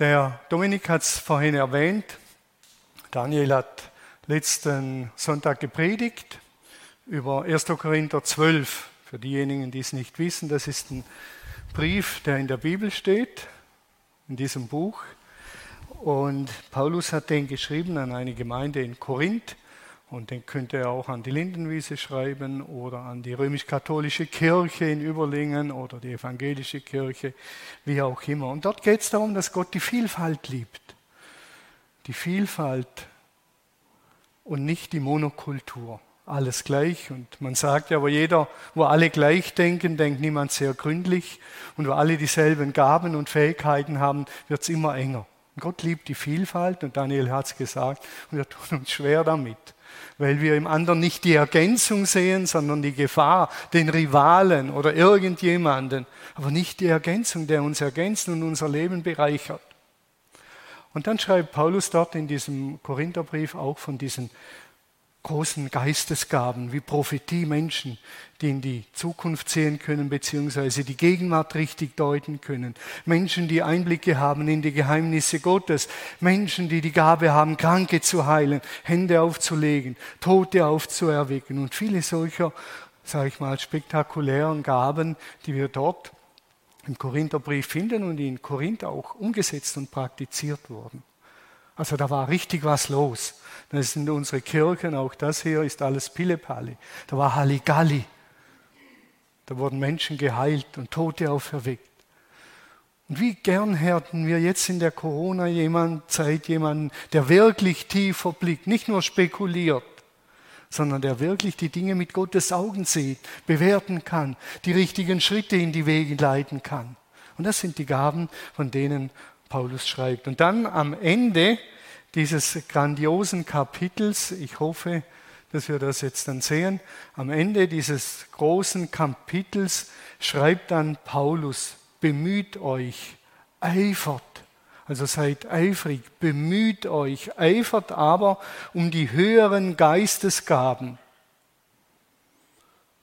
Der Dominik hat es vorhin erwähnt. Daniel hat letzten Sonntag gepredigt über 1. Korinther 12. Für diejenigen, die es nicht wissen, das ist ein Brief, der in der Bibel steht, in diesem Buch. Und Paulus hat den geschrieben an eine Gemeinde in Korinth. Und den könnte er auch an die Lindenwiese schreiben oder an die römisch-katholische Kirche in Überlingen oder die evangelische Kirche, wie auch immer. Und dort geht es darum, dass Gott die Vielfalt liebt. Die Vielfalt und nicht die Monokultur. Alles gleich. Und man sagt ja, wo jeder, wo alle gleich denken, denkt niemand sehr gründlich. Und wo alle dieselben Gaben und Fähigkeiten haben, wird es immer enger. Und Gott liebt die Vielfalt und Daniel hat es gesagt und wir tun uns schwer damit weil wir im anderen nicht die Ergänzung sehen, sondern die Gefahr, den Rivalen oder irgendjemanden, aber nicht die Ergänzung, der uns ergänzt und unser Leben bereichert. Und dann schreibt Paulus dort in diesem Korintherbrief auch von diesen großen Geistesgaben wie Prophetie, Menschen, die in die Zukunft sehen können, beziehungsweise die Gegenwart richtig deuten können. Menschen, die Einblicke haben in die Geheimnisse Gottes. Menschen, die die Gabe haben, Kranke zu heilen, Hände aufzulegen, Tote aufzuerwecken und viele solcher, sage ich mal, spektakulären Gaben, die wir dort im Korintherbrief finden und in Korinth auch umgesetzt und praktiziert wurden. Also da war richtig was los. Das sind unsere Kirchen, auch das hier ist alles Pillepalle. Da war Halligalli. Da wurden Menschen geheilt und Tote auferweckt. Und wie gern hätten wir jetzt in der Corona-Zeit jemanden, der wirklich tiefer blickt, nicht nur spekuliert, sondern der wirklich die Dinge mit Gottes Augen sieht, bewerten kann, die richtigen Schritte in die Wege leiten kann. Und das sind die Gaben, von denen Paulus schreibt. Und dann am Ende dieses grandiosen Kapitels, ich hoffe, dass wir das jetzt dann sehen, am Ende dieses großen Kapitels schreibt dann Paulus, bemüht euch, eifert, also seid eifrig, bemüht euch, eifert aber um die höheren Geistesgaben.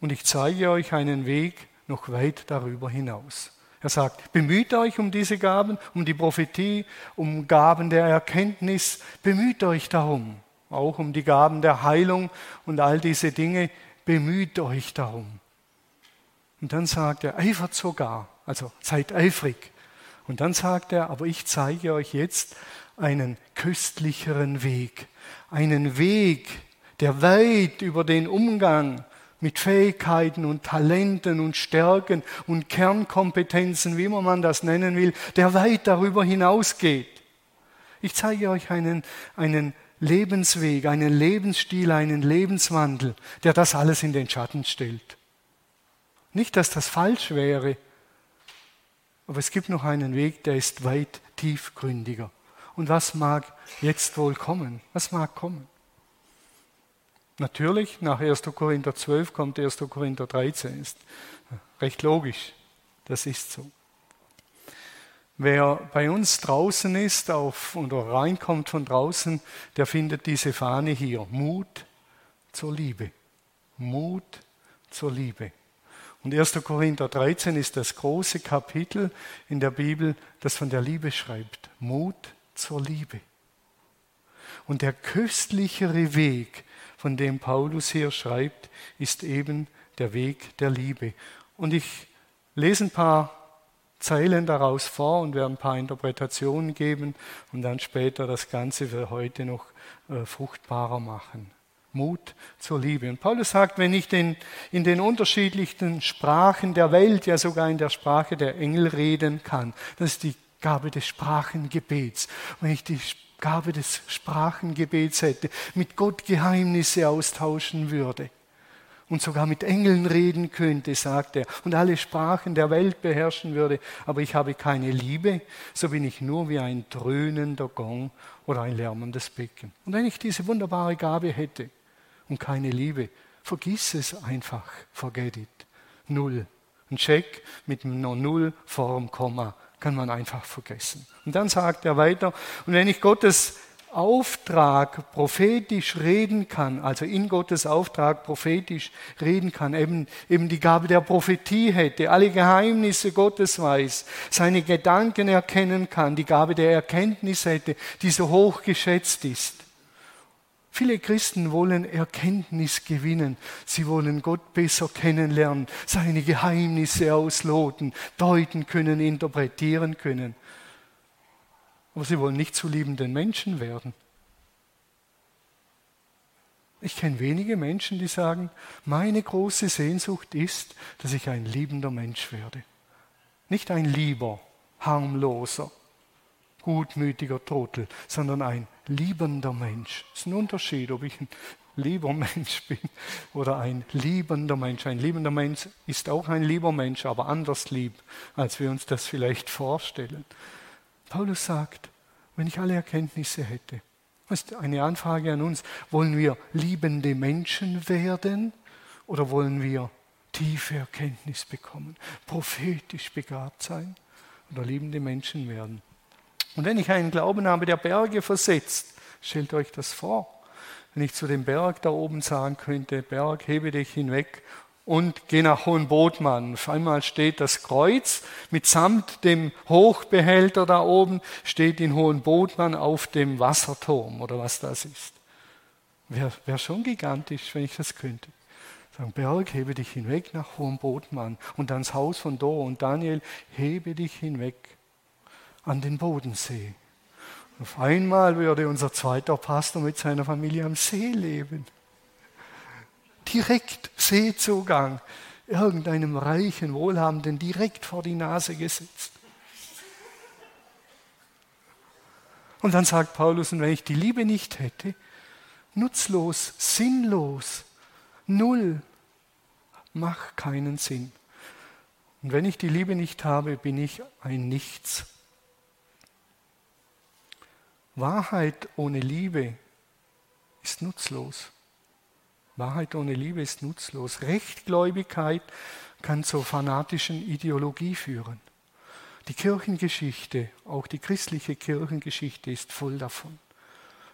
Und ich zeige euch einen Weg noch weit darüber hinaus. Er sagt, bemüht euch um diese Gaben, um die Prophetie, um Gaben der Erkenntnis, bemüht euch darum, auch um die Gaben der Heilung und all diese Dinge, bemüht euch darum. Und dann sagt er, eifert sogar, also seid eifrig. Und dann sagt er, aber ich zeige euch jetzt einen köstlicheren Weg, einen Weg, der weit über den Umgang mit Fähigkeiten und Talenten und Stärken und Kernkompetenzen, wie man das nennen will, der weit darüber hinausgeht. Ich zeige euch einen, einen Lebensweg, einen Lebensstil, einen Lebenswandel, der das alles in den Schatten stellt. Nicht, dass das falsch wäre, aber es gibt noch einen Weg, der ist weit tiefgründiger. Und was mag jetzt wohl kommen? Was mag kommen? Natürlich, nach 1. Korinther 12 kommt 1. Korinther 13. Ist recht logisch. Das ist so. Wer bei uns draußen ist auf, oder reinkommt von draußen, der findet diese Fahne hier. Mut zur Liebe. Mut zur Liebe. Und 1. Korinther 13 ist das große Kapitel in der Bibel, das von der Liebe schreibt. Mut zur Liebe. Und der köstlichere Weg, von dem Paulus hier schreibt, ist eben der Weg der Liebe. Und ich lese ein paar Zeilen daraus vor und werde ein paar Interpretationen geben und dann später das Ganze für heute noch äh, fruchtbarer machen. Mut zur Liebe. Und Paulus sagt, wenn ich den, in den unterschiedlichsten Sprachen der Welt, ja sogar in der Sprache der Engel reden kann, das ist die Gabe des Sprachengebets. Wenn ich die Gabe des Sprachengebets hätte, mit Gott Geheimnisse austauschen würde und sogar mit Engeln reden könnte, sagt er, und alle Sprachen der Welt beherrschen würde, aber ich habe keine Liebe, so bin ich nur wie ein dröhnender Gong oder ein lärmendes Becken. Und wenn ich diese wunderbare Gabe hätte und keine Liebe, vergiss es einfach, forget it. Null. Ein Check mit einer Null vor dem Komma kann man einfach vergessen. Und dann sagt er weiter, und wenn ich Gottes Auftrag prophetisch reden kann, also in Gottes Auftrag prophetisch reden kann, eben, eben die Gabe der Prophetie hätte, alle Geheimnisse Gottes weiß, seine Gedanken erkennen kann, die Gabe der Erkenntnis hätte, die so hoch geschätzt ist. Viele Christen wollen Erkenntnis gewinnen. Sie wollen Gott besser kennenlernen, seine Geheimnisse ausloten, deuten können, interpretieren können. Aber sie wollen nicht zu liebenden Menschen werden. Ich kenne wenige Menschen, die sagen, meine große Sehnsucht ist, dass ich ein liebender Mensch werde. Nicht ein lieber, harmloser, gutmütiger Trottel, sondern ein liebender Mensch. Das ist ein Unterschied, ob ich ein lieber Mensch bin oder ein liebender Mensch. Ein liebender Mensch ist auch ein lieber Mensch, aber anders lieb, als wir uns das vielleicht vorstellen. Paulus sagt, wenn ich alle Erkenntnisse hätte, ist eine Anfrage an uns, wollen wir liebende Menschen werden oder wollen wir tiefe Erkenntnis bekommen, prophetisch begabt sein oder liebende Menschen werden? Und wenn ich einen Glauben habe, der Berge versetzt, stellt euch das vor. Wenn ich zu dem Berg da oben sagen könnte, Berg, hebe dich hinweg und geh nach Hohenbotmann. Auf einmal steht das Kreuz mitsamt dem Hochbehälter da oben, steht in Hohenbotmann auf dem Wasserturm oder was das ist. Wäre wär schon gigantisch, wenn ich das könnte. Sagen, Berg, hebe dich hinweg nach Hohenbotmann und ans Haus von Dor und Daniel, hebe dich hinweg an den Bodensee. Auf einmal würde unser zweiter Pastor mit seiner Familie am See leben. Direkt Seezugang, irgendeinem reichen Wohlhabenden direkt vor die Nase gesetzt. Und dann sagt Paulus, und wenn ich die Liebe nicht hätte, nutzlos, sinnlos, null, mach keinen Sinn. Und wenn ich die Liebe nicht habe, bin ich ein Nichts. Wahrheit ohne Liebe ist nutzlos. Wahrheit ohne Liebe ist nutzlos. Rechtgläubigkeit kann zur fanatischen Ideologie führen. Die Kirchengeschichte, auch die christliche Kirchengeschichte ist voll davon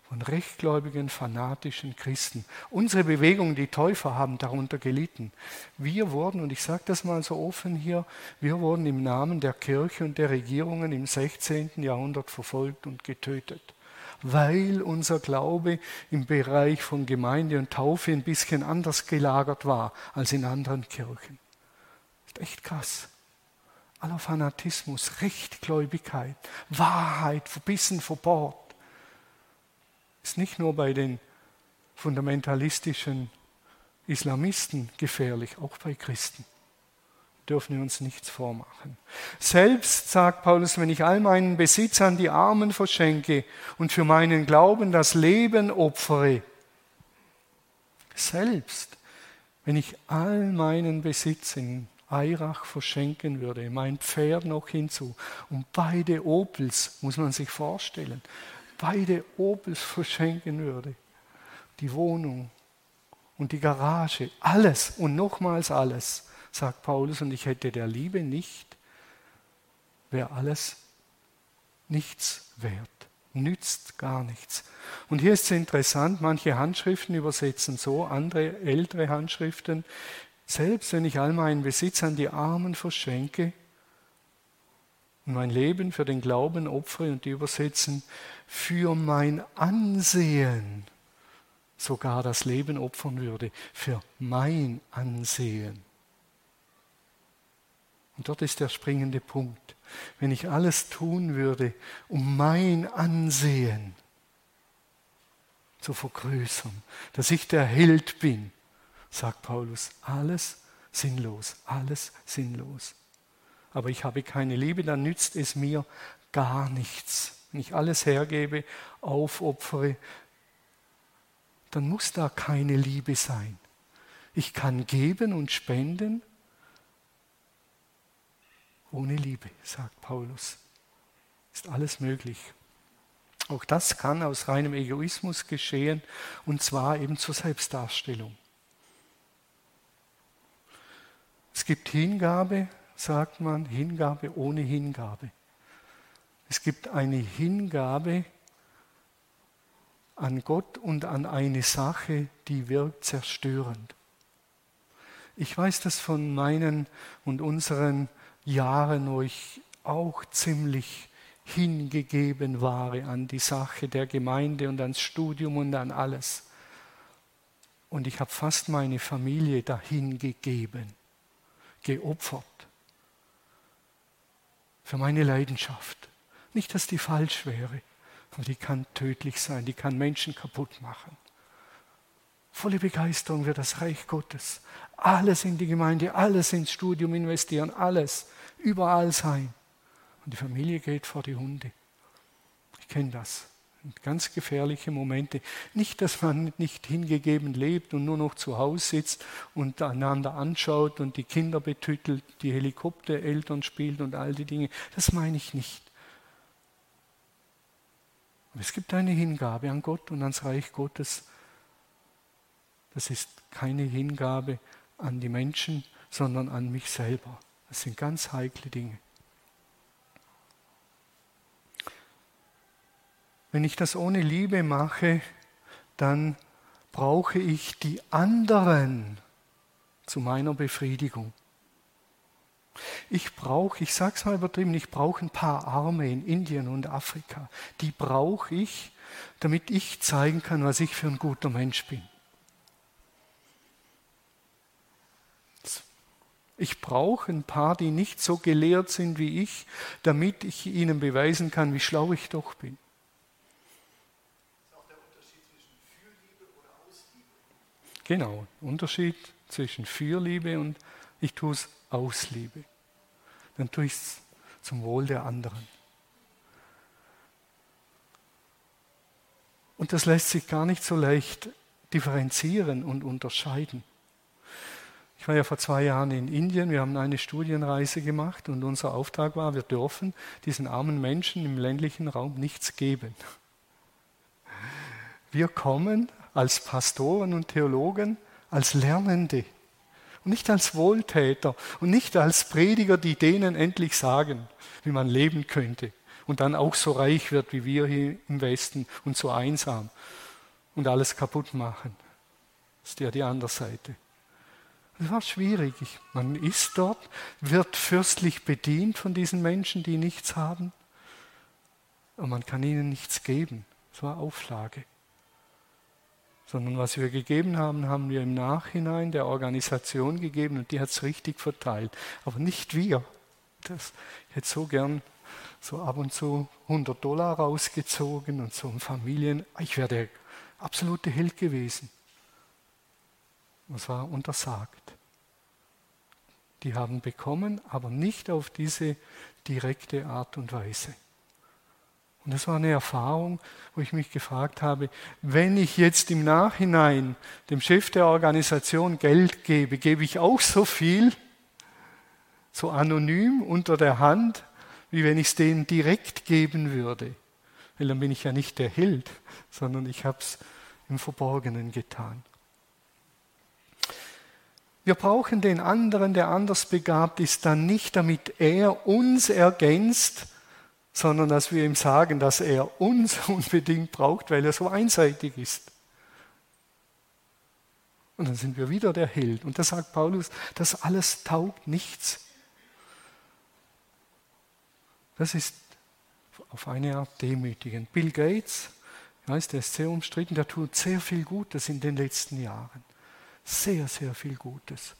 von rechtgläubigen, fanatischen Christen. Unsere Bewegung, die Täufer, haben darunter gelitten. Wir wurden, und ich sage das mal so offen hier, wir wurden im Namen der Kirche und der Regierungen im 16. Jahrhundert verfolgt und getötet, weil unser Glaube im Bereich von Gemeinde und Taufe ein bisschen anders gelagert war als in anderen Kirchen. Ist echt krass. Aller Fanatismus, Rechtgläubigkeit, Wahrheit, verbissen verbohrt ist nicht nur bei den fundamentalistischen Islamisten gefährlich, auch bei Christen. Dürfen wir uns nichts vormachen. Selbst, sagt Paulus, wenn ich all meinen Besitz an die Armen verschenke und für meinen Glauben das Leben opfere, selbst wenn ich all meinen Besitz in Eirach verschenken würde, mein Pferd noch hinzu und beide Opels, muss man sich vorstellen, beide Opels verschenken würde, die Wohnung und die Garage, alles und nochmals alles, sagt Paulus, und ich hätte der Liebe nicht, wäre alles nichts wert, nützt gar nichts. Und hier ist es interessant, manche Handschriften übersetzen so, andere ältere Handschriften, selbst wenn ich all meinen Besitz an die Armen verschenke, und mein Leben für den Glauben opfere und die übersetzen, für mein Ansehen sogar das Leben opfern würde, für mein Ansehen. Und dort ist der springende Punkt. Wenn ich alles tun würde, um mein Ansehen zu vergrößern, dass ich der Held bin, sagt Paulus, alles sinnlos, alles sinnlos aber ich habe keine Liebe, dann nützt es mir gar nichts. Wenn ich alles hergebe, aufopfere, dann muss da keine Liebe sein. Ich kann geben und spenden ohne Liebe, sagt Paulus. Ist alles möglich. Auch das kann aus reinem Egoismus geschehen und zwar eben zur Selbstdarstellung. Es gibt Hingabe, sagt man Hingabe ohne Hingabe. Es gibt eine Hingabe an Gott und an eine Sache, die wirkt zerstörend. Ich weiß das von meinen und unseren Jahren, wo ich auch ziemlich hingegeben war an die Sache der Gemeinde und ans Studium und an alles. Und ich habe fast meine Familie dahin gegeben, geopfert für meine Leidenschaft. Nicht, dass die falsch wäre, aber die kann tödlich sein, die kann Menschen kaputt machen. Volle Begeisterung für das Reich Gottes. Alles in die Gemeinde, alles ins Studium investieren, alles, überall sein. Und die Familie geht vor die Hunde. Ich kenne das. Ganz gefährliche Momente. Nicht, dass man nicht hingegeben lebt und nur noch zu Hause sitzt und einander anschaut und die Kinder betüttelt, die Helikoptereltern spielt und all die Dinge. Das meine ich nicht. Aber es gibt eine Hingabe an Gott und ans Reich Gottes. Das ist keine Hingabe an die Menschen, sondern an mich selber. Das sind ganz heikle Dinge. Wenn ich das ohne Liebe mache, dann brauche ich die anderen zu meiner Befriedigung. Ich brauche, ich sage es mal übertrieben, ich brauche ein paar Arme in Indien und Afrika. Die brauche ich, damit ich zeigen kann, was ich für ein guter Mensch bin. Ich brauche ein paar, die nicht so gelehrt sind wie ich, damit ich ihnen beweisen kann, wie schlau ich doch bin. Genau, Unterschied zwischen Fürliebe und ich tue es aus Liebe. Dann tue ich es zum Wohl der anderen. Und das lässt sich gar nicht so leicht differenzieren und unterscheiden. Ich war ja vor zwei Jahren in Indien, wir haben eine Studienreise gemacht und unser Auftrag war, wir dürfen diesen armen Menschen im ländlichen Raum nichts geben. Wir kommen als Pastoren und Theologen, als Lernende und nicht als Wohltäter und nicht als Prediger, die denen endlich sagen, wie man leben könnte und dann auch so reich wird wie wir hier im Westen und so einsam und alles kaputt machen. Das ist ja die andere Seite. Das war schwierig. Man ist dort, wird fürstlich bedient von diesen Menschen, die nichts haben, und man kann ihnen nichts geben. Das war Auflage sondern was wir gegeben haben, haben wir im Nachhinein der Organisation gegeben und die hat es richtig verteilt. Aber nicht wir. Das, ich hätte so gern so ab und zu 100 Dollar rausgezogen und so ein Familien. Ich wäre der absolute Held gewesen. Das war untersagt. Die haben bekommen, aber nicht auf diese direkte Art und Weise. Und das war eine Erfahrung, wo ich mich gefragt habe, wenn ich jetzt im Nachhinein dem Chef der Organisation Geld gebe, gebe ich auch so viel, so anonym unter der Hand, wie wenn ich es denen direkt geben würde. Weil dann bin ich ja nicht der Held, sondern ich habe es im Verborgenen getan. Wir brauchen den anderen, der anders begabt ist, dann nicht, damit er uns ergänzt, sondern dass wir ihm sagen, dass er uns unbedingt braucht, weil er so einseitig ist. Und dann sind wir wieder der Held. Und da sagt Paulus, das alles taugt nichts. Das ist auf eine Art demütigend. Bill Gates, ich weiß, der ist sehr umstritten, der tut sehr viel Gutes in den letzten Jahren. Sehr, sehr viel Gutes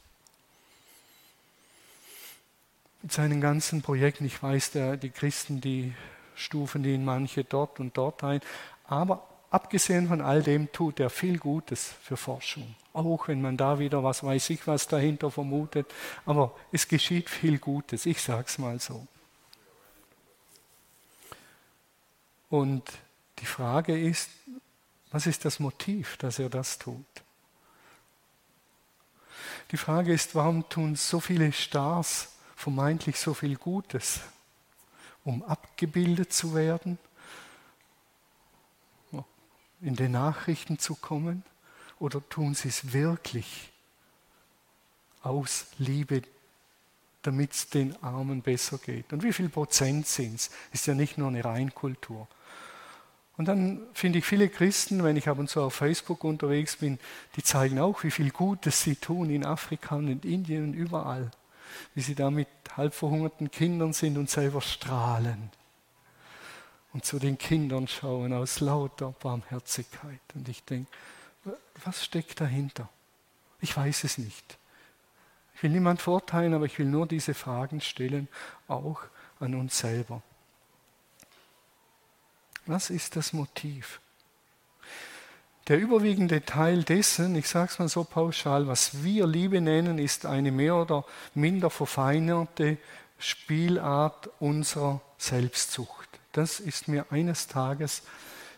mit seinen ganzen Projekten. Ich weiß, der, die Christen, die stufen ihn manche dort und dort ein. Aber abgesehen von all dem tut er viel Gutes für Forschung. Auch wenn man da wieder was weiß ich was dahinter vermutet. Aber es geschieht viel Gutes, ich sage es mal so. Und die Frage ist, was ist das Motiv, dass er das tut? Die Frage ist, warum tun so viele Stars vermeintlich so viel Gutes, um abgebildet zu werden, in den Nachrichten zu kommen, oder tun sie es wirklich aus Liebe, damit es den Armen besser geht? Und wie viel Prozent sind es? Ist ja nicht nur eine Reinkultur. Und dann finde ich viele Christen, wenn ich ab und zu auf Facebook unterwegs bin, die zeigen auch, wie viel Gutes sie tun in Afrika und in Indien und überall. Wie sie da mit halb verhungerten Kindern sind und selber strahlen. Und zu den Kindern schauen aus lauter Barmherzigkeit. Und ich denke, was steckt dahinter? Ich weiß es nicht. Ich will niemand verurteilen, aber ich will nur diese Fragen stellen, auch an uns selber. Was ist das Motiv? Der überwiegende Teil dessen, ich sage es mal so pauschal, was wir Liebe nennen, ist eine mehr oder minder verfeinerte Spielart unserer Selbstsucht. Das ist mir eines Tages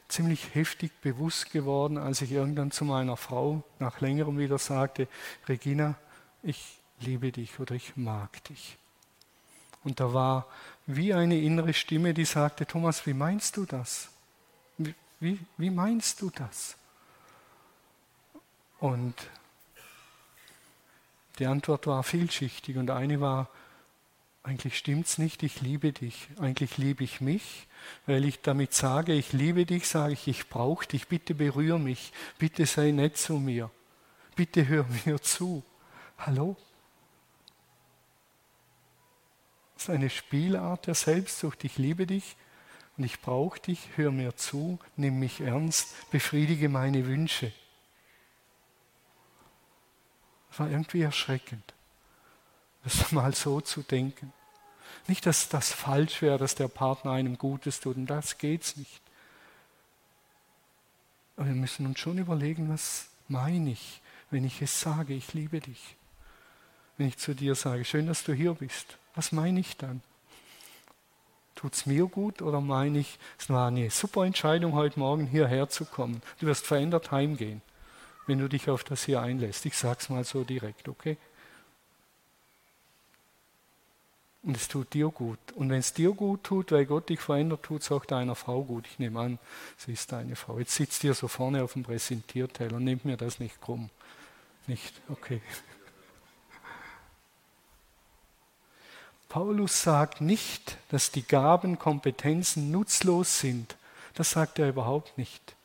ziemlich heftig bewusst geworden, als ich irgendwann zu meiner Frau nach längerem wieder sagte, Regina, ich liebe dich oder ich mag dich. Und da war wie eine innere Stimme, die sagte, Thomas, wie meinst du das? Wie, wie, meinst du das? Und die Antwort war vielschichtig und eine war, eigentlich stimmt's nicht, ich liebe dich, eigentlich liebe ich mich, weil ich damit sage, ich liebe dich, sage ich, ich brauche dich, bitte berühre mich, bitte sei nett zu mir, bitte hör mir zu. Hallo? Das ist eine Spielart der Selbstsucht. Ich liebe dich und ich brauche dich, hör mir zu, nimm mich ernst, befriedige meine Wünsche. Das war irgendwie erschreckend, das mal so zu denken. Nicht, dass das falsch wäre, dass der Partner einem Gutes tut, und das geht's nicht. Aber wir müssen uns schon überlegen, was meine ich, wenn ich es sage, ich liebe dich. Wenn ich zu dir sage, schön, dass du hier bist. Was meine ich dann? Tut es mir gut oder meine ich, es war eine super Entscheidung, heute Morgen hierher zu kommen. Du wirst verändert heimgehen, wenn du dich auf das hier einlässt. Ich sage es mal so direkt, okay? Und es tut dir gut. Und wenn es dir gut tut, weil Gott dich verändert, tut es auch deiner Frau gut. Ich nehme an, sie ist deine Frau. Jetzt sitzt ihr so vorne auf dem Präsentierteller. Nehmt mir das nicht krumm. Nicht? Okay. Paulus sagt nicht, dass die Gaben, Kompetenzen nutzlos sind. Das sagt er überhaupt nicht.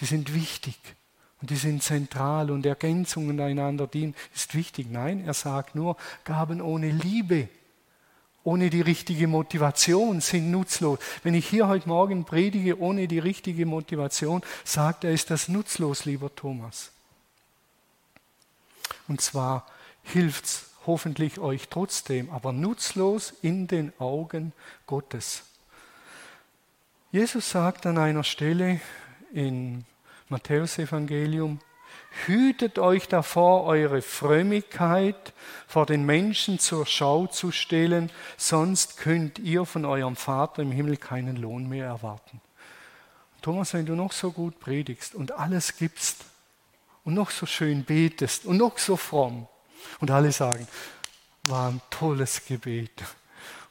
Die sind wichtig und die sind zentral und Ergänzungen einander dienen ist wichtig. Nein, er sagt nur, Gaben ohne Liebe, ohne die richtige Motivation sind nutzlos. Wenn ich hier heute Morgen predige ohne die richtige Motivation, sagt er, ist das nutzlos, lieber Thomas. Und zwar hilft es hoffentlich euch trotzdem, aber nutzlos in den Augen Gottes. Jesus sagt an einer Stelle in Matthäus Evangelium, hütet euch davor, eure Frömmigkeit vor den Menschen zur Schau zu stellen, sonst könnt ihr von eurem Vater im Himmel keinen Lohn mehr erwarten. Thomas, wenn du noch so gut predigst und alles gibst und noch so schön betest und noch so fromm, und alle sagen, war ein tolles Gebet.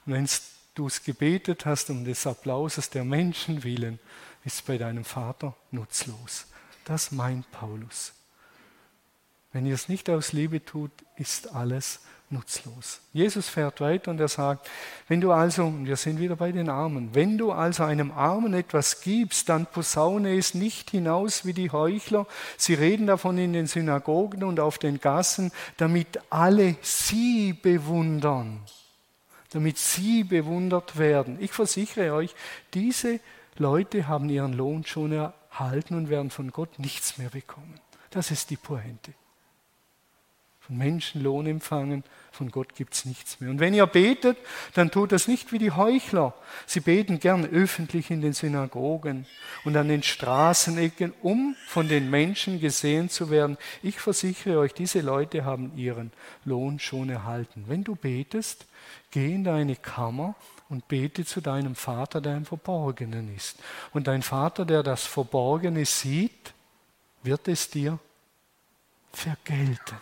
Und wenn du es gebetet hast um des Applauses der Menschen willen, ist bei deinem Vater nutzlos. Das meint Paulus. Wenn ihr es nicht aus Liebe tut, ist alles nutzlos. Jesus fährt weiter und er sagt, wenn du also, wir sind wieder bei den Armen, wenn du also einem Armen etwas gibst, dann posaune es nicht hinaus wie die Heuchler. Sie reden davon in den Synagogen und auf den Gassen, damit alle sie bewundern, damit sie bewundert werden. Ich versichere euch, diese Leute haben ihren Lohn schon erhalten und werden von Gott nichts mehr bekommen. Das ist die Pointe von Menschen Lohn empfangen, von Gott gibt es nichts mehr. Und wenn ihr betet, dann tut das nicht wie die Heuchler. Sie beten gern öffentlich in den Synagogen und an den Straßenecken, um von den Menschen gesehen zu werden. Ich versichere euch, diese Leute haben ihren Lohn schon erhalten. Wenn du betest, geh in deine Kammer und bete zu deinem Vater, der im Verborgenen ist. Und dein Vater, der das Verborgene sieht, wird es dir vergelten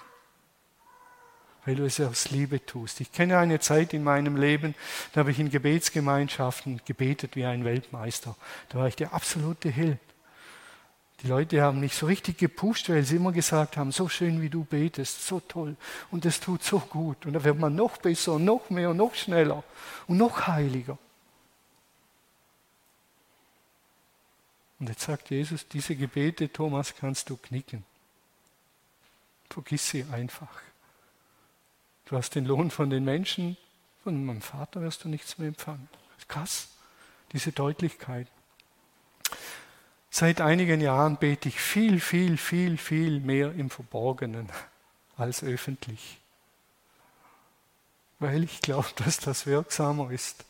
weil du es aus Liebe tust. Ich kenne eine Zeit in meinem Leben, da habe ich in Gebetsgemeinschaften gebetet wie ein Weltmeister. Da war ich der absolute Held. Die Leute haben mich so richtig gepusht, weil sie immer gesagt haben, so schön wie du betest, so toll und es tut so gut. Und da wird man noch besser, noch mehr, noch schneller und noch heiliger. Und jetzt sagt Jesus, diese Gebete, Thomas, kannst du knicken. Vergiss sie einfach. Du hast den Lohn von den Menschen, von meinem Vater wirst du nichts mehr empfangen. Krass, diese Deutlichkeit. Seit einigen Jahren bete ich viel, viel, viel, viel mehr im Verborgenen als öffentlich. Weil ich glaube, dass das wirksamer ist.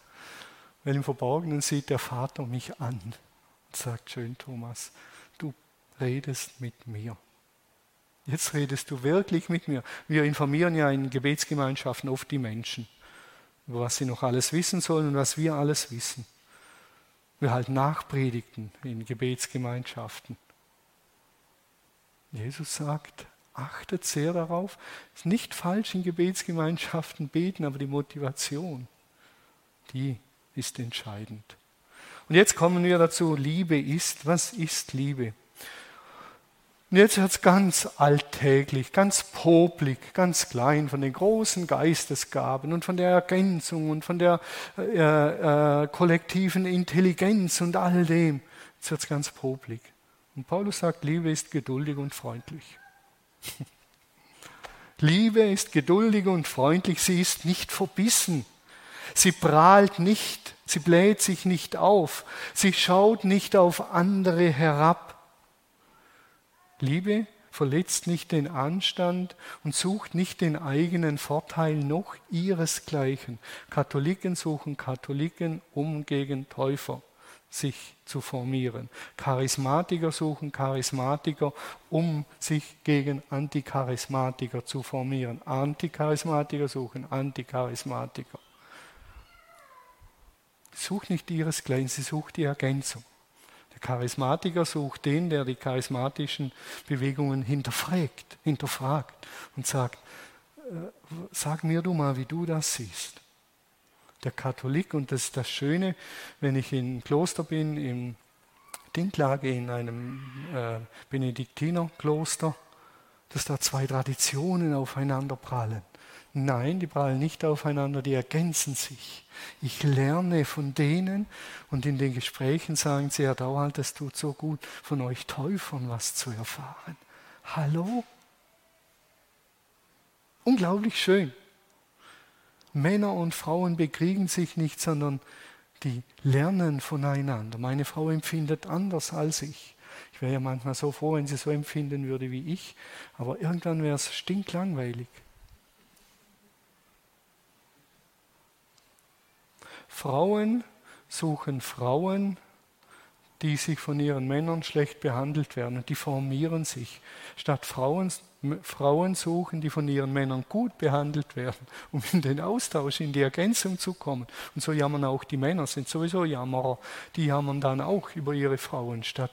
Weil im Verborgenen sieht der Vater mich an und sagt, schön Thomas, du redest mit mir. Jetzt redest du wirklich mit mir. Wir informieren ja in Gebetsgemeinschaften oft die Menschen, über was sie noch alles wissen sollen und was wir alles wissen. Wir halten Nachpredigten in Gebetsgemeinschaften. Jesus sagt, achtet sehr darauf. Es ist nicht falsch in Gebetsgemeinschaften beten, aber die Motivation, die ist entscheidend. Und jetzt kommen wir dazu, Liebe ist. Was ist Liebe? Und jetzt wird es ganz alltäglich, ganz poplig, ganz klein von den großen Geistesgaben und von der Ergänzung und von der äh, äh, kollektiven Intelligenz und all dem. Jetzt wird es ganz poplig. Und Paulus sagt, Liebe ist geduldig und freundlich. Liebe ist geduldig und freundlich, sie ist nicht verbissen. Sie prahlt nicht, sie bläht sich nicht auf, sie schaut nicht auf andere herab, Liebe verletzt nicht den Anstand und sucht nicht den eigenen Vorteil noch ihresgleichen. Katholiken suchen Katholiken, um gegen Täufer sich zu formieren. Charismatiker suchen Charismatiker, um sich gegen Anticharismatiker zu formieren. Anticharismatiker suchen Anticharismatiker. Sucht nicht ihresgleichen, sie sucht die Ergänzung. Charismatiker sucht den, der die charismatischen Bewegungen hinterfragt, hinterfragt und sagt, äh, sag mir du mal, wie du das siehst. Der Katholik, und das ist das Schöne, wenn ich im Kloster bin, im Dinklage in einem äh, Benediktinerkloster, dass da zwei Traditionen aufeinander prallen. Nein, die prallen nicht aufeinander, die ergänzen sich. Ich lerne von denen und in den Gesprächen sagen sie, ja, dauernd, es tut so gut, von euch Täufern was zu erfahren. Hallo? Unglaublich schön. Männer und Frauen bekriegen sich nicht, sondern die lernen voneinander. Meine Frau empfindet anders als ich. Ich wäre ja manchmal so froh, wenn sie so empfinden würde wie ich, aber irgendwann wäre es stinklangweilig. Frauen suchen Frauen, die sich von ihren Männern schlecht behandelt werden und die formieren sich. Statt Frauen, Frauen suchen, die von ihren Männern gut behandelt werden, um in den Austausch, in die Ergänzung zu kommen. Und so jammern auch die Männer, sind sowieso Jammerer. Die jammern dann auch über ihre Frauen statt.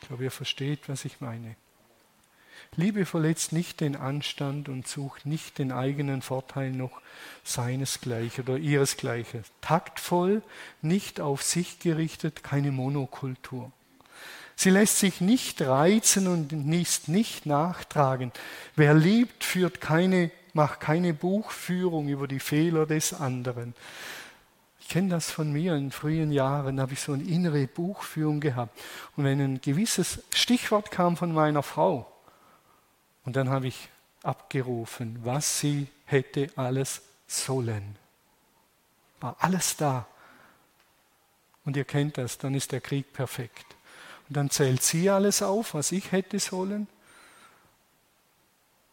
Ich glaube, ihr versteht, was ich meine. Liebe verletzt nicht den Anstand und sucht nicht den eigenen Vorteil noch seinesgleichen oder ihresgleichen. Taktvoll, nicht auf sich gerichtet, keine Monokultur. Sie lässt sich nicht reizen und ist nicht nachtragen. Wer liebt, führt keine, macht keine Buchführung über die Fehler des anderen. Ich kenne das von mir in frühen Jahren, habe ich so eine innere Buchführung gehabt. Und wenn ein gewisses Stichwort kam von meiner Frau, und dann habe ich abgerufen, was sie hätte alles sollen. War alles da. Und ihr kennt das, dann ist der Krieg perfekt. Und dann zählt sie alles auf, was ich hätte sollen.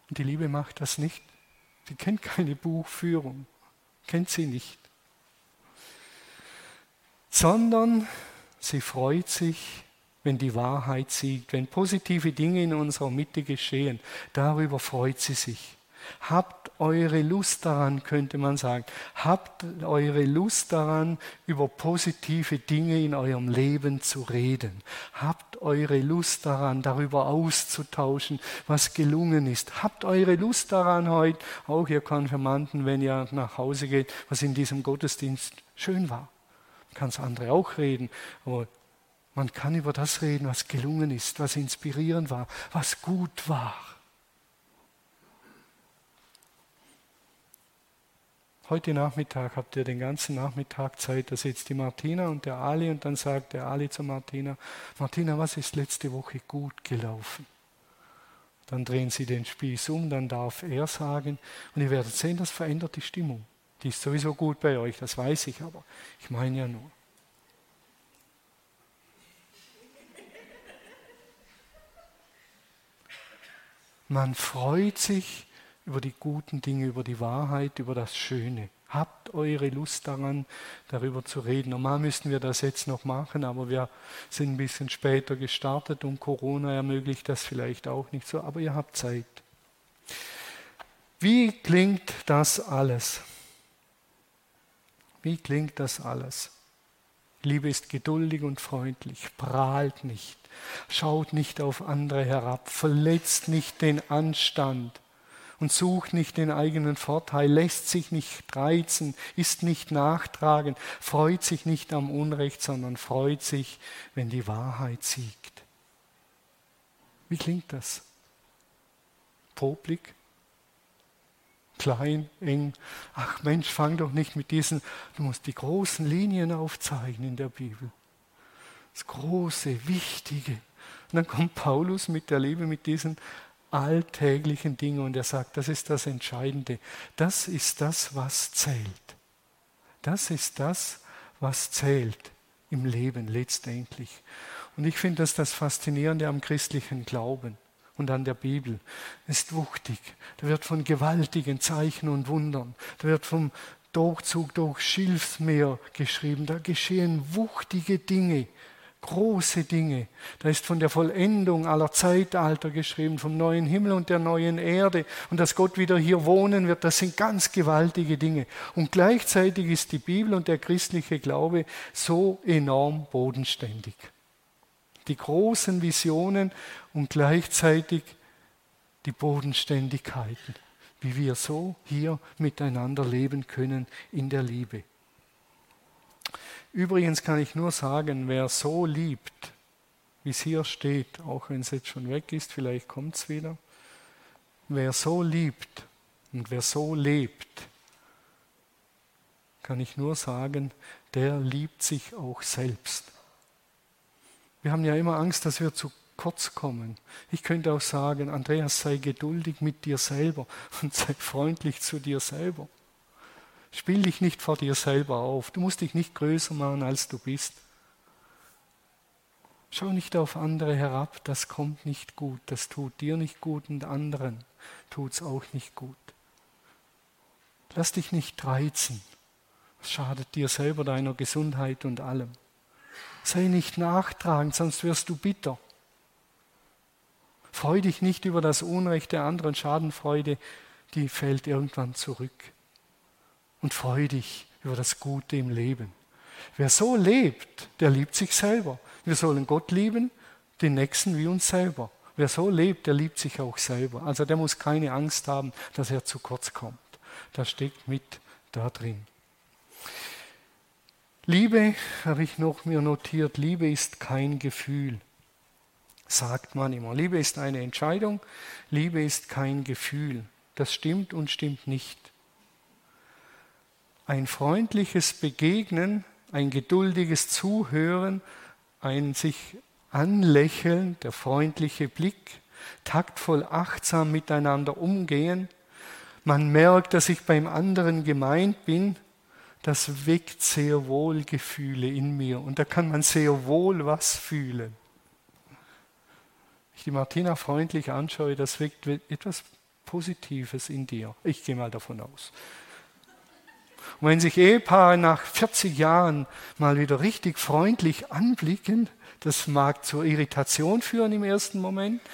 Und die Liebe macht das nicht. Sie kennt keine Buchführung, kennt sie nicht. Sondern sie freut sich wenn die Wahrheit siegt, wenn positive Dinge in unserer Mitte geschehen. Darüber freut sie sich. Habt eure Lust daran, könnte man sagen. Habt eure Lust daran, über positive Dinge in eurem Leben zu reden. Habt eure Lust daran, darüber auszutauschen, was gelungen ist. Habt eure Lust daran heute, auch ihr Konfirmanden, wenn ihr nach Hause geht, was in diesem Gottesdienst schön war. Kann es andere auch reden, aber man kann über das reden, was gelungen ist, was inspirierend war, was gut war. Heute Nachmittag habt ihr den ganzen Nachmittag Zeit. Da sitzt die Martina und der Ali und dann sagt der Ali zu Martina, Martina, was ist letzte Woche gut gelaufen? Dann drehen sie den Spieß um, dann darf er sagen und ihr werdet sehen, das verändert die Stimmung. Die ist sowieso gut bei euch, das weiß ich, aber ich meine ja nur. Man freut sich über die guten Dinge, über die Wahrheit, über das Schöne. Habt eure Lust daran, darüber zu reden. Normal müssten wir das jetzt noch machen, aber wir sind ein bisschen später gestartet und Corona ermöglicht das vielleicht auch nicht so, aber ihr habt Zeit. Wie klingt das alles? Wie klingt das alles? Liebe ist geduldig und freundlich, prahlt nicht, schaut nicht auf andere herab, verletzt nicht den Anstand und sucht nicht den eigenen Vorteil, lässt sich nicht reizen, ist nicht nachtragend, freut sich nicht am Unrecht, sondern freut sich, wenn die Wahrheit siegt. Wie klingt das? Poplig? klein, eng. Ach Mensch, fang doch nicht mit diesen, du musst die großen Linien aufzeigen in der Bibel. Das große, wichtige. Und dann kommt Paulus mit der Liebe, mit diesen alltäglichen Dingen und er sagt, das ist das Entscheidende. Das ist das, was zählt. Das ist das, was zählt im Leben letztendlich. Und ich finde das das Faszinierende am christlichen Glauben und an der Bibel ist wuchtig. Da wird von gewaltigen Zeichen und Wundern. Da wird vom Durchzug durch Schilfsmeer geschrieben. Da geschehen wuchtige Dinge, große Dinge. Da ist von der Vollendung aller Zeitalter geschrieben, vom neuen Himmel und der neuen Erde und dass Gott wieder hier wohnen wird. Das sind ganz gewaltige Dinge. Und gleichzeitig ist die Bibel und der christliche Glaube so enorm bodenständig die großen Visionen und gleichzeitig die Bodenständigkeiten, wie wir so hier miteinander leben können in der Liebe. Übrigens kann ich nur sagen, wer so liebt, wie es hier steht, auch wenn es jetzt schon weg ist, vielleicht kommt es wieder, wer so liebt und wer so lebt, kann ich nur sagen, der liebt sich auch selbst. Wir haben ja immer Angst, dass wir zu kurz kommen. Ich könnte auch sagen, Andreas, sei geduldig mit dir selber und sei freundlich zu dir selber. Spiel dich nicht vor dir selber auf. Du musst dich nicht größer machen, als du bist. Schau nicht auf andere herab, das kommt nicht gut. Das tut dir nicht gut und anderen tut es auch nicht gut. Lass dich nicht reizen. Das schadet dir selber, deiner Gesundheit und allem. Sei nicht nachtragend, sonst wirst du bitter. Freu dich nicht über das Unrecht der anderen. Schadenfreude, die fällt irgendwann zurück. Und freu dich über das Gute im Leben. Wer so lebt, der liebt sich selber. Wir sollen Gott lieben, den Nächsten wie uns selber. Wer so lebt, der liebt sich auch selber. Also der muss keine Angst haben, dass er zu kurz kommt. Das steckt mit da drin. Liebe, habe ich noch mir notiert, Liebe ist kein Gefühl, sagt man immer. Liebe ist eine Entscheidung, Liebe ist kein Gefühl. Das stimmt und stimmt nicht. Ein freundliches Begegnen, ein geduldiges Zuhören, ein sich anlächeln, der freundliche Blick, taktvoll achtsam miteinander umgehen. Man merkt, dass ich beim anderen gemeint bin, das weckt sehr wohl Gefühle in mir und da kann man sehr wohl was fühlen. Ich die Martina freundlich anschaue, das weckt etwas Positives in dir. Ich gehe mal davon aus. Und wenn sich Ehepaare nach 40 Jahren mal wieder richtig freundlich anblicken, das mag zur Irritation führen im ersten Moment.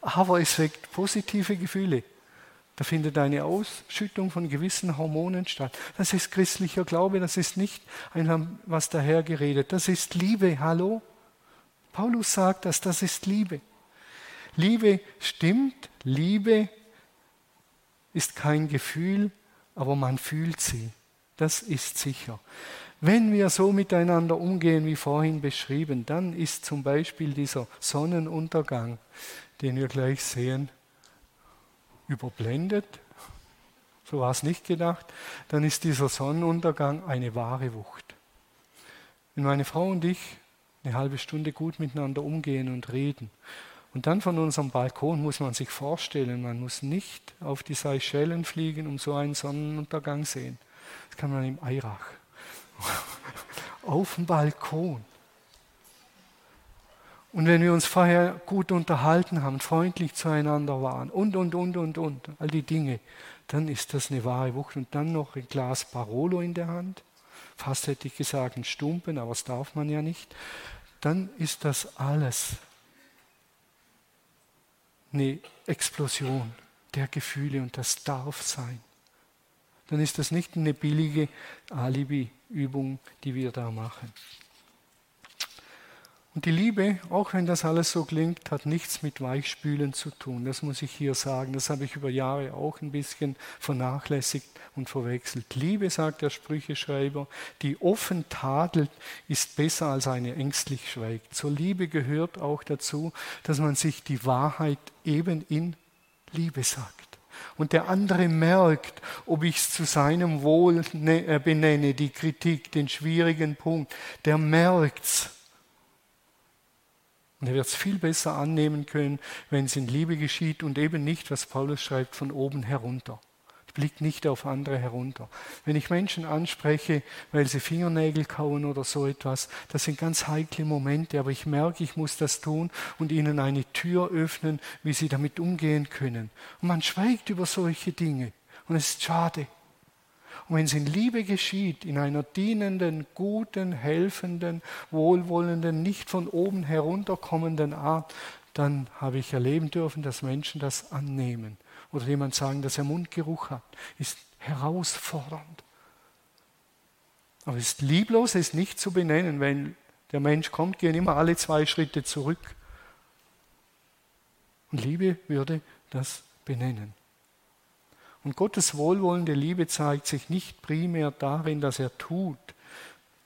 Aber es weckt positive Gefühle. Da findet eine Ausschüttung von gewissen Hormonen statt. Das ist christlicher Glaube, das ist nicht ein, was dahergeredet. Das ist Liebe, hallo? Paulus sagt das, das ist Liebe. Liebe stimmt, Liebe ist kein Gefühl, aber man fühlt sie. Das ist sicher. Wenn wir so miteinander umgehen, wie vorhin beschrieben, dann ist zum Beispiel dieser Sonnenuntergang, den wir gleich sehen, überblendet, so war es nicht gedacht, dann ist dieser Sonnenuntergang eine wahre Wucht. Wenn meine Frau und ich eine halbe Stunde gut miteinander umgehen und reden, und dann von unserem Balkon muss man sich vorstellen, man muss nicht auf die Seychellen fliegen, um so einen Sonnenuntergang sehen. Das kann man im Eirach. auf dem Balkon. Und wenn wir uns vorher gut unterhalten haben, freundlich zueinander waren und, und, und, und, und, all die Dinge, dann ist das eine wahre Wucht. Und dann noch ein Glas Barolo in der Hand, fast hätte ich gesagt ein Stumpen, aber das darf man ja nicht. Dann ist das alles eine Explosion der Gefühle und das darf sein. Dann ist das nicht eine billige Alibi-Übung, die wir da machen. Und die Liebe, auch wenn das alles so klingt, hat nichts mit Weichspülen zu tun. Das muss ich hier sagen. Das habe ich über Jahre auch ein bisschen vernachlässigt und verwechselt. Liebe, sagt der Sprücheschreiber, die offen tadelt, ist besser als eine ängstlich schweigt. Zur Liebe gehört auch dazu, dass man sich die Wahrheit eben in Liebe sagt. Und der andere merkt, ob ich es zu seinem Wohl ne-, äh, benenne, die Kritik, den schwierigen Punkt. Der merkt's und er wird es viel besser annehmen können, wenn es in Liebe geschieht und eben nicht, was Paulus schreibt, von oben herunter. Blickt nicht auf andere herunter. Wenn ich Menschen anspreche, weil sie Fingernägel kauen oder so etwas, das sind ganz heikle Momente, aber ich merke, ich muss das tun und ihnen eine Tür öffnen, wie sie damit umgehen können. Und man schweigt über solche Dinge und es ist schade. Und wenn es in Liebe geschieht, in einer dienenden, guten, helfenden, wohlwollenden, nicht von oben herunterkommenden Art, dann habe ich erleben dürfen, dass Menschen das annehmen. Oder jemand sagen, dass er Mundgeruch hat, ist herausfordernd. Aber es ist lieblos, es ist nicht zu benennen. Wenn der Mensch kommt, gehen immer alle zwei Schritte zurück. Und Liebe würde das benennen. Und Gottes wohlwollende Liebe zeigt sich nicht primär darin, dass er tut,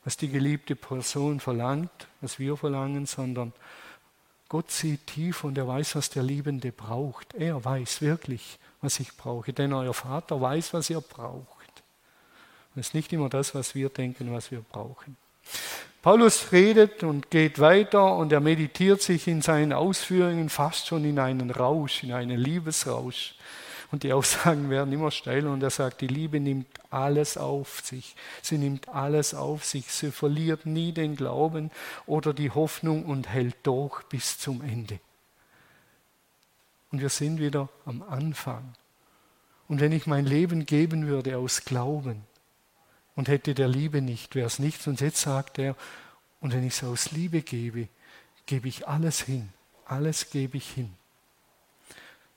was die geliebte Person verlangt, was wir verlangen, sondern Gott sieht tief und er weiß, was der Liebende braucht. Er weiß wirklich, was ich brauche, denn euer Vater weiß, was ihr braucht. Das ist nicht immer das, was wir denken, was wir brauchen. Paulus redet und geht weiter und er meditiert sich in seinen Ausführungen fast schon in einen Rausch, in einen Liebesrausch. Und die Aussagen werden immer steiler und er sagt, die Liebe nimmt alles auf sich. Sie nimmt alles auf sich. Sie verliert nie den Glauben oder die Hoffnung und hält durch bis zum Ende. Und wir sind wieder am Anfang. Und wenn ich mein Leben geben würde aus Glauben und hätte der Liebe nicht, wäre es nichts. Und jetzt sagt er, und wenn ich es aus Liebe gebe, gebe ich alles hin. Alles gebe ich hin.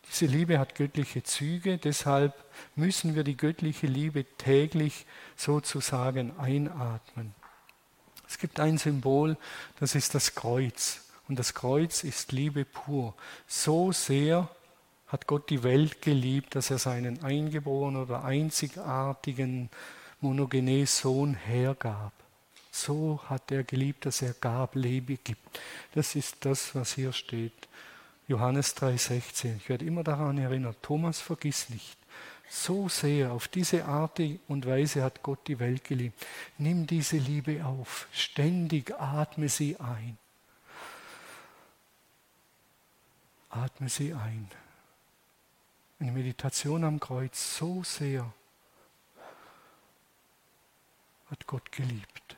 Diese Liebe hat göttliche Züge, deshalb müssen wir die göttliche Liebe täglich sozusagen einatmen. Es gibt ein Symbol, das ist das Kreuz. Und das Kreuz ist Liebe pur. So sehr hat Gott die Welt geliebt, dass er seinen eingeborenen oder einzigartigen monogenes Sohn hergab. So hat er geliebt, dass er gab, Liebe gibt. Das ist das, was hier steht. Johannes 3,16. Ich werde immer daran erinnert, Thomas, vergiss nicht. So sehr, auf diese Art und Weise hat Gott die Welt geliebt. Nimm diese Liebe auf, ständig atme sie ein. Atme sie ein. Eine Meditation am Kreuz, so sehr hat Gott geliebt,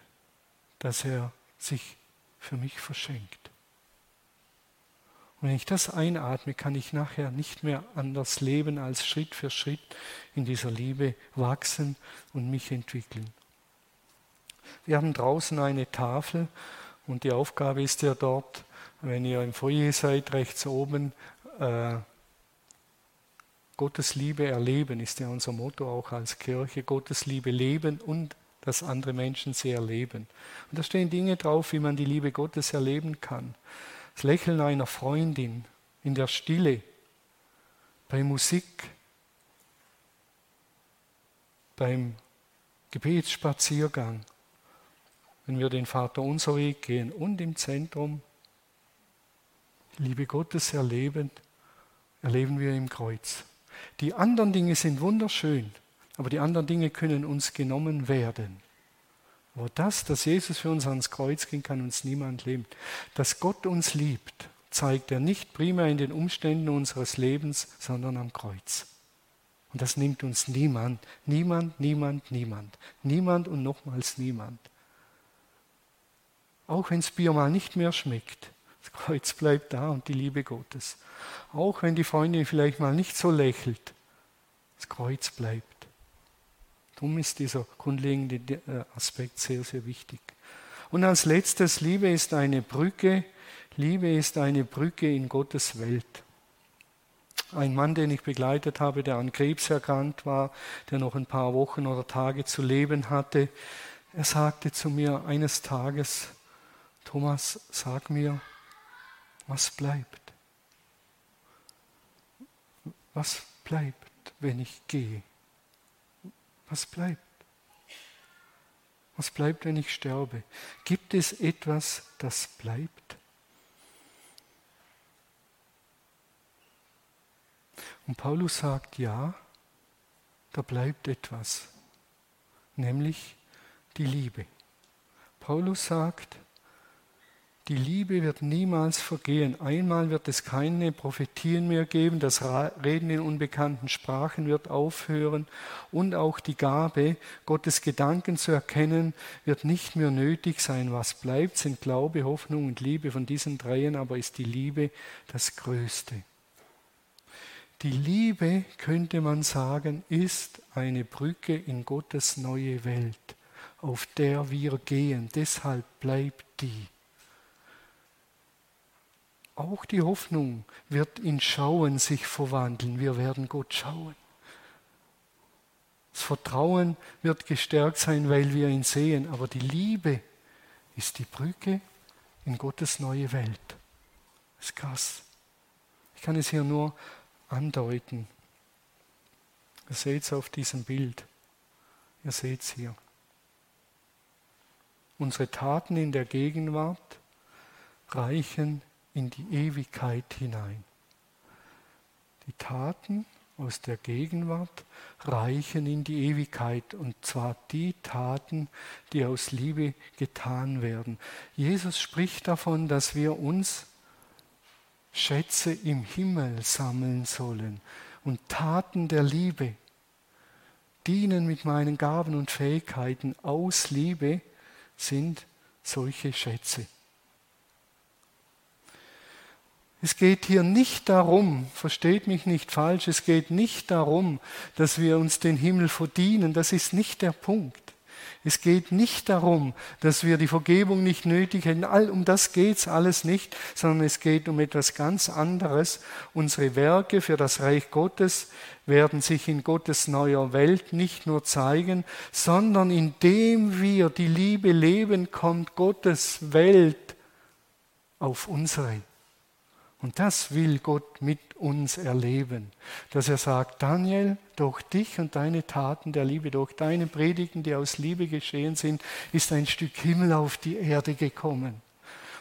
dass er sich für mich verschenkt. Und wenn ich das einatme, kann ich nachher nicht mehr anders leben, als Schritt für Schritt in dieser Liebe wachsen und mich entwickeln. Wir haben draußen eine Tafel und die Aufgabe ist ja dort, wenn ihr im Foyer seid, rechts oben, äh, Gottes Liebe erleben, ist ja unser Motto auch als Kirche, Gottes Liebe leben und dass andere Menschen sie erleben. Und da stehen Dinge drauf, wie man die Liebe Gottes erleben kann das Lächeln einer Freundin in der Stille, bei Musik, beim Gebetsspaziergang, wenn wir den Vater unser Weg gehen und im Zentrum Liebe Gottes erleben, erleben wir im Kreuz. Die anderen Dinge sind wunderschön, aber die anderen Dinge können uns genommen werden. Aber das, dass Jesus für uns ans Kreuz ging, kann uns niemand leben. Dass Gott uns liebt, zeigt er nicht primär in den Umständen unseres Lebens, sondern am Kreuz. Und das nimmt uns niemand, niemand, niemand, niemand, niemand und nochmals niemand. Auch wenn das Bier mal nicht mehr schmeckt, das Kreuz bleibt da und die Liebe Gottes. Auch wenn die Freundin vielleicht mal nicht so lächelt, das Kreuz bleibt. Darum ist dieser grundlegende äh, Aspekt sehr, sehr wichtig. Und als letztes, Liebe ist eine Brücke. Liebe ist eine Brücke in Gottes Welt. Ein Mann, den ich begleitet habe, der an Krebs erkrankt war, der noch ein paar Wochen oder Tage zu leben hatte, er sagte zu mir eines Tages, Thomas, sag mir, was bleibt? Was bleibt, wenn ich gehe? Was bleibt? Was bleibt, wenn ich sterbe? Gibt es etwas, das bleibt? Und Paulus sagt, ja, da bleibt etwas, nämlich die Liebe. Paulus sagt, die Liebe wird niemals vergehen. Einmal wird es keine Prophetien mehr geben, das Reden in unbekannten Sprachen wird aufhören und auch die Gabe, Gottes Gedanken zu erkennen, wird nicht mehr nötig sein. Was bleibt, sind Glaube, Hoffnung und Liebe. Von diesen dreien aber ist die Liebe das Größte. Die Liebe, könnte man sagen, ist eine Brücke in Gottes neue Welt, auf der wir gehen. Deshalb bleibt die. Auch die Hoffnung wird in Schauen sich verwandeln. Wir werden Gott schauen. Das Vertrauen wird gestärkt sein, weil wir ihn sehen. Aber die Liebe ist die Brücke in Gottes neue Welt. Das ist krass. Ich kann es hier nur andeuten. Ihr seht es auf diesem Bild. Ihr seht es hier. Unsere Taten in der Gegenwart reichen in die Ewigkeit hinein. Die Taten aus der Gegenwart reichen in die Ewigkeit und zwar die Taten, die aus Liebe getan werden. Jesus spricht davon, dass wir uns Schätze im Himmel sammeln sollen und Taten der Liebe dienen mit meinen Gaben und Fähigkeiten aus Liebe sind solche Schätze. Es geht hier nicht darum, versteht mich nicht falsch, es geht nicht darum, dass wir uns den Himmel verdienen, das ist nicht der Punkt. Es geht nicht darum, dass wir die Vergebung nicht nötig hätten, All, um das geht es alles nicht, sondern es geht um etwas ganz anderes. Unsere Werke für das Reich Gottes werden sich in Gottes neuer Welt nicht nur zeigen, sondern indem wir die Liebe leben, kommt Gottes Welt auf unsere. Und das will Gott mit uns erleben, dass er sagt, Daniel, durch dich und deine Taten der Liebe, durch deine Predigten, die aus Liebe geschehen sind, ist ein Stück Himmel auf die Erde gekommen.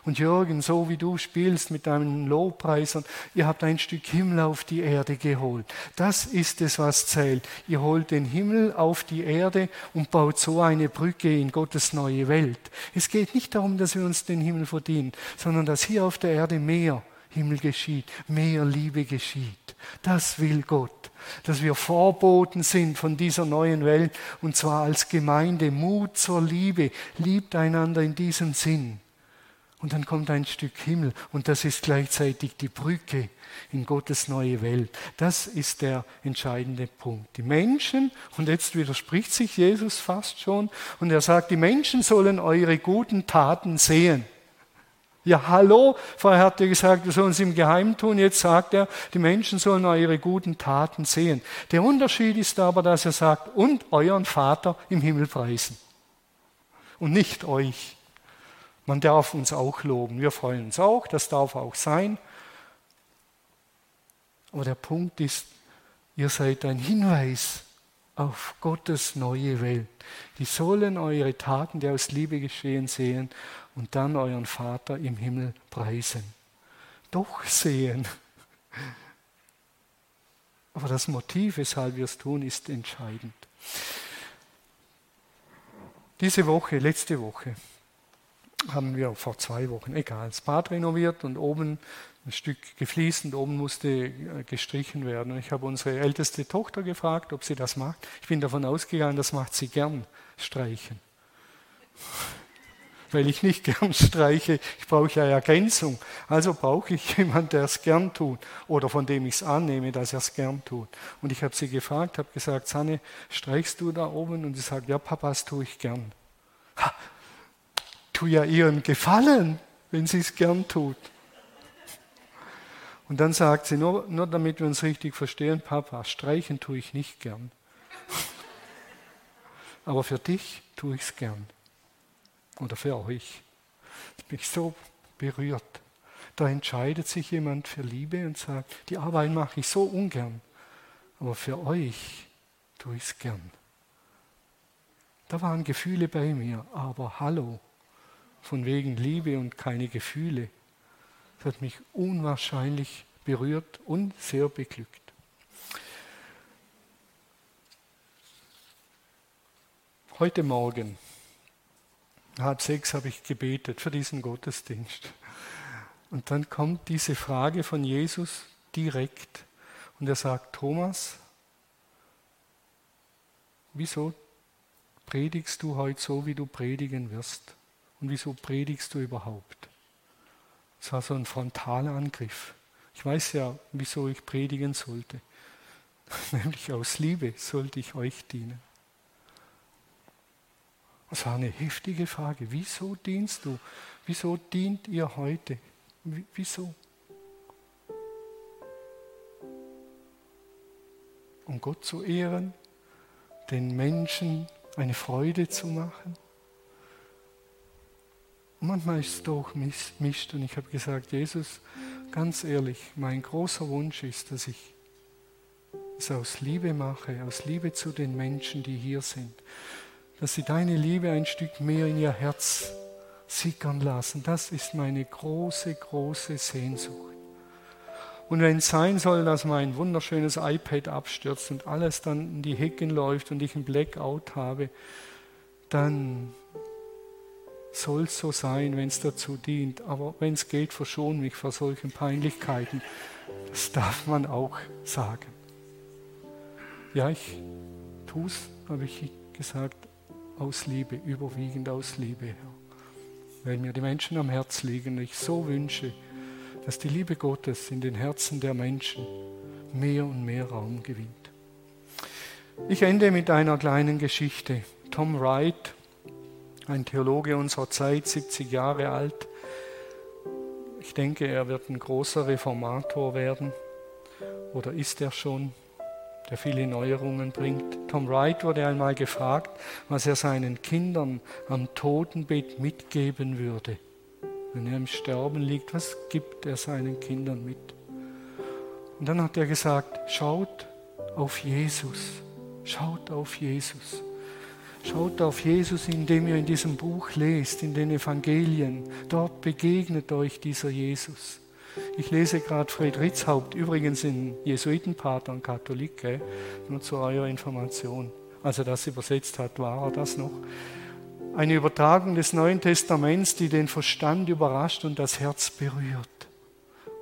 Und Jürgen, so wie du spielst mit deinen Lobpreisern, ihr habt ein Stück Himmel auf die Erde geholt. Das ist es, was zählt. Ihr holt den Himmel auf die Erde und baut so eine Brücke in Gottes neue Welt. Es geht nicht darum, dass wir uns den Himmel verdienen, sondern dass hier auf der Erde mehr Himmel geschieht, mehr Liebe geschieht. Das will Gott, dass wir Vorboten sind von dieser neuen Welt und zwar als Gemeinde Mut zur Liebe, liebt einander in diesem Sinn. Und dann kommt ein Stück Himmel und das ist gleichzeitig die Brücke in Gottes neue Welt. Das ist der entscheidende Punkt. Die Menschen, und jetzt widerspricht sich Jesus fast schon, und er sagt, die Menschen sollen eure guten Taten sehen. Ja, hallo, vorher hat er gesagt, wir sollen es im Geheimen tun, jetzt sagt er, die Menschen sollen eure guten Taten sehen. Der Unterschied ist aber, dass er sagt, und euren Vater im Himmel preisen. Und nicht euch. Man darf uns auch loben, wir freuen uns auch, das darf auch sein. Aber der Punkt ist, ihr seid ein Hinweis auf Gottes neue Welt. Die sollen eure Taten, die aus Liebe geschehen, sehen und dann euren Vater im Himmel preisen. Doch sehen. Aber das Motiv, weshalb wir es tun, ist entscheidend. Diese Woche, letzte Woche, haben wir vor zwei Wochen, egal, das Bad renoviert und oben ein Stück gefliest und oben musste äh, gestrichen werden. Und ich habe unsere älteste Tochter gefragt, ob sie das macht. Ich bin davon ausgegangen, das macht sie gern, streichen. Weil ich nicht gern streiche, ich brauche ja Ergänzung. Also brauche ich jemanden, der es gern tut oder von dem ich es annehme, dass er es gern tut. Und ich habe sie gefragt, habe gesagt, Sanne, streichst du da oben? Und sie sagt, ja, Papa, das tue ich gern. Ha, tu ja ihren Gefallen, wenn sie es gern tut. Und dann sagt sie, nur, nur damit wir uns richtig verstehen, Papa, streichen tue ich nicht gern. Aber für dich tue ich es gern. Oder für euch. Ich bin so berührt. Da entscheidet sich jemand für Liebe und sagt, die Arbeit mache ich so ungern. Aber für euch tue ich es gern. Da waren Gefühle bei mir, aber hallo, von wegen Liebe und keine Gefühle. Das hat mich unwahrscheinlich berührt und sehr beglückt. Heute Morgen, halb sechs, habe ich gebetet für diesen Gottesdienst. Und dann kommt diese Frage von Jesus direkt. Und er sagt, Thomas, wieso predigst du heute so, wie du predigen wirst? Und wieso predigst du überhaupt? Es war so ein frontaler Angriff. Ich weiß ja, wieso ich predigen sollte. Nämlich aus Liebe sollte ich euch dienen. Das war eine heftige Frage. Wieso dienst du? Wieso dient ihr heute? Wieso? Um Gott zu ehren, den Menschen eine Freude zu machen? Und manchmal ist es doch mischt und ich habe gesagt, Jesus, ganz ehrlich, mein großer Wunsch ist, dass ich es aus Liebe mache, aus Liebe zu den Menschen, die hier sind, dass sie deine Liebe ein Stück mehr in ihr Herz sickern lassen. Das ist meine große, große Sehnsucht. Und wenn es sein soll, dass mein wunderschönes iPad abstürzt und alles dann in die Hecken läuft und ich ein Blackout habe, dann soll es so sein, wenn es dazu dient. Aber wenn es geht, verschon mich vor solchen Peinlichkeiten. Das darf man auch sagen. Ja, ich tue es, habe ich gesagt, aus Liebe, überwiegend aus Liebe, Herr. Weil mir die Menschen am Herz liegen und ich so wünsche, dass die Liebe Gottes in den Herzen der Menschen mehr und mehr Raum gewinnt. Ich ende mit einer kleinen Geschichte. Tom Wright, ein Theologe unserer Zeit, 70 Jahre alt. Ich denke, er wird ein großer Reformator werden oder ist er schon, der viele Neuerungen bringt. Tom Wright wurde einmal gefragt, was er seinen Kindern am Totenbett mitgeben würde. Wenn er im Sterben liegt, was gibt er seinen Kindern mit? Und dann hat er gesagt, schaut auf Jesus, schaut auf Jesus. Schaut auf Jesus, indem ihr in diesem Buch lest, in den Evangelien. Dort begegnet euch dieser Jesus. Ich lese gerade Friedrichshaupt, übrigens in Jesuitenpater und Katholik, nur zu eurer Information. Als er das übersetzt hat, war er das noch. Eine Übertragung des Neuen Testaments, die den Verstand überrascht und das Herz berührt.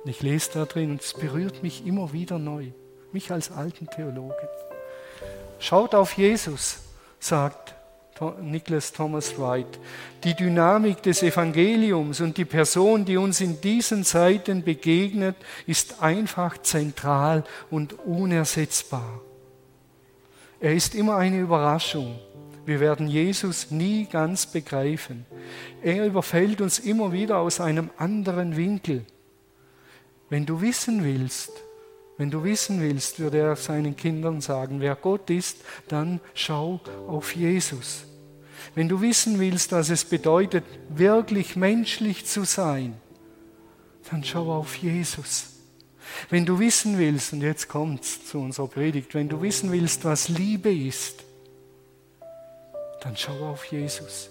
Und ich lese da drin und es berührt mich immer wieder neu, mich als alten Theologen. Schaut auf Jesus, sagt Nicholas Thomas Wright. Die Dynamik des Evangeliums und die Person, die uns in diesen Zeiten begegnet, ist einfach zentral und unersetzbar. Er ist immer eine Überraschung. Wir werden Jesus nie ganz begreifen. Er überfällt uns immer wieder aus einem anderen Winkel. Wenn du wissen willst, wenn du wissen willst, würde er seinen Kindern sagen, wer Gott ist, dann schau auf Jesus. Wenn du wissen willst, was es bedeutet, wirklich menschlich zu sein, dann schau auf Jesus. Wenn du wissen willst, und jetzt kommt es zu unserer Predigt, wenn du wissen willst, was Liebe ist, dann schau auf Jesus.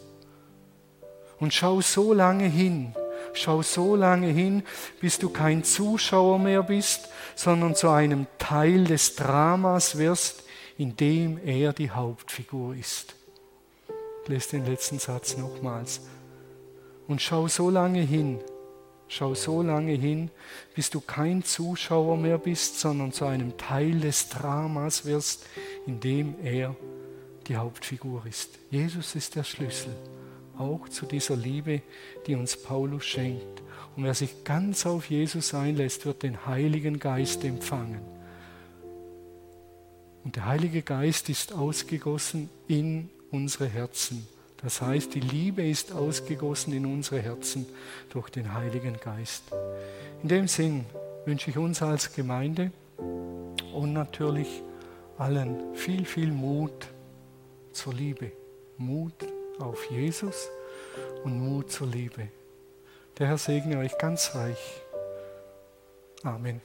Und schau so lange hin, Schau so lange hin, bis du kein Zuschauer mehr bist, sondern zu einem Teil des Dramas wirst, in dem er die Hauptfigur ist. Lese den letzten Satz nochmals. Und schau so lange hin, schau so lange hin, bis du kein Zuschauer mehr bist, sondern zu einem Teil des Dramas wirst, in dem er die Hauptfigur ist. Jesus ist der Schlüssel, auch zu dieser Liebe, die uns Paulus schenkt. Und wer sich ganz auf Jesus einlässt, wird den Heiligen Geist empfangen. Und der Heilige Geist ist ausgegossen in unsere Herzen. Das heißt, die Liebe ist ausgegossen in unsere Herzen durch den Heiligen Geist. In dem Sinn wünsche ich uns als Gemeinde und natürlich allen viel, viel Mut zur Liebe. Mut auf Jesus und Mut zur Liebe. Der Herr segne euch ganz reich. Amen.